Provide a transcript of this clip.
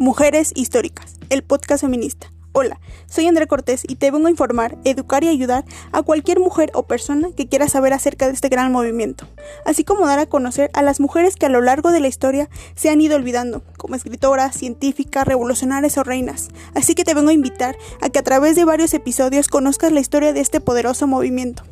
Mujeres Históricas, el podcast feminista. Hola, soy André Cortés y te vengo a informar, educar y ayudar a cualquier mujer o persona que quiera saber acerca de este gran movimiento, así como dar a conocer a las mujeres que a lo largo de la historia se han ido olvidando, como escritoras, científicas, revolucionarias o reinas. Así que te vengo a invitar a que a través de varios episodios conozcas la historia de este poderoso movimiento.